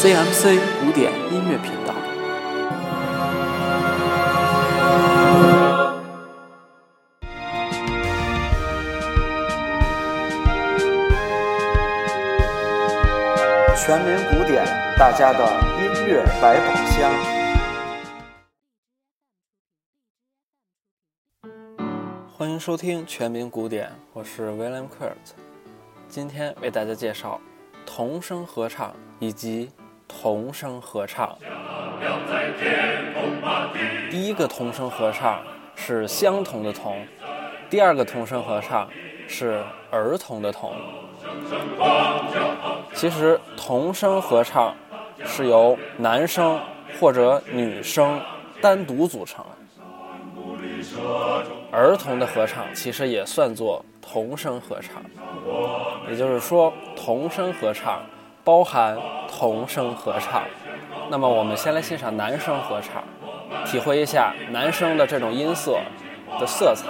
CMC 古典音乐频道。全民古典，大家的音乐百宝箱。欢迎收听全民古典，我是 William Kurt。今天为大家介绍童声合唱以及童声合唱。第一个童声合唱是相同的童，第二个童声合唱是儿童的童。其实童声合唱是由男生或者女生单独组成，儿童的合唱其实也算作童声合唱。也就是说，童声合唱包含童声合唱。那么，我们先来欣赏男声合唱，体会一下男声的这种音色的色彩。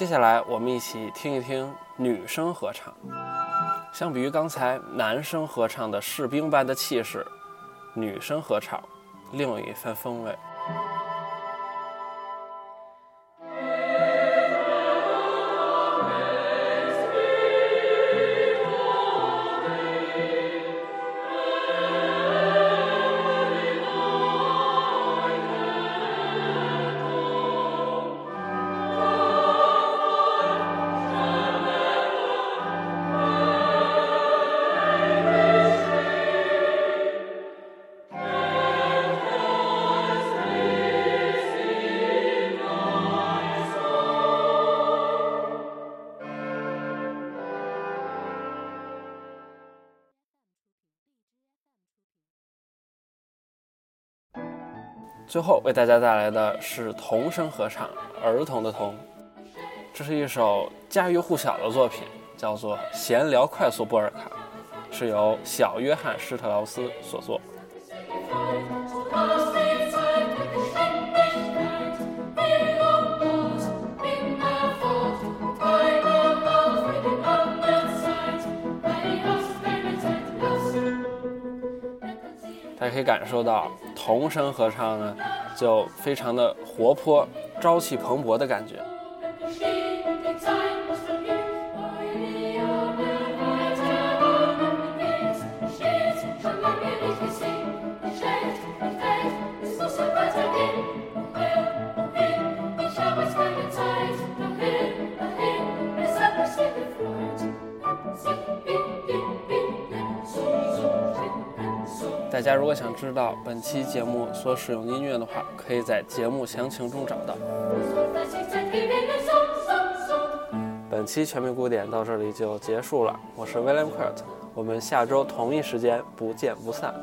接下来，我们一起听一听女生合唱。相比于刚才男生合唱的士兵般的气势，女生合唱另有一番风味。最后为大家带来的是童声合唱，儿童的童。这是一首家喻户晓的作品，叫做《闲聊快速波尔卡》，是由小约翰施特劳斯所作。大家可以感受到童声合唱呢，就非常的活泼、朝气蓬勃的感觉。大家如果想知道本期节目所使用音乐的话，可以在节目详情中找到。本期全民古典到这里就结束了，我是 William Kurt，我们下周同一时间不见不散。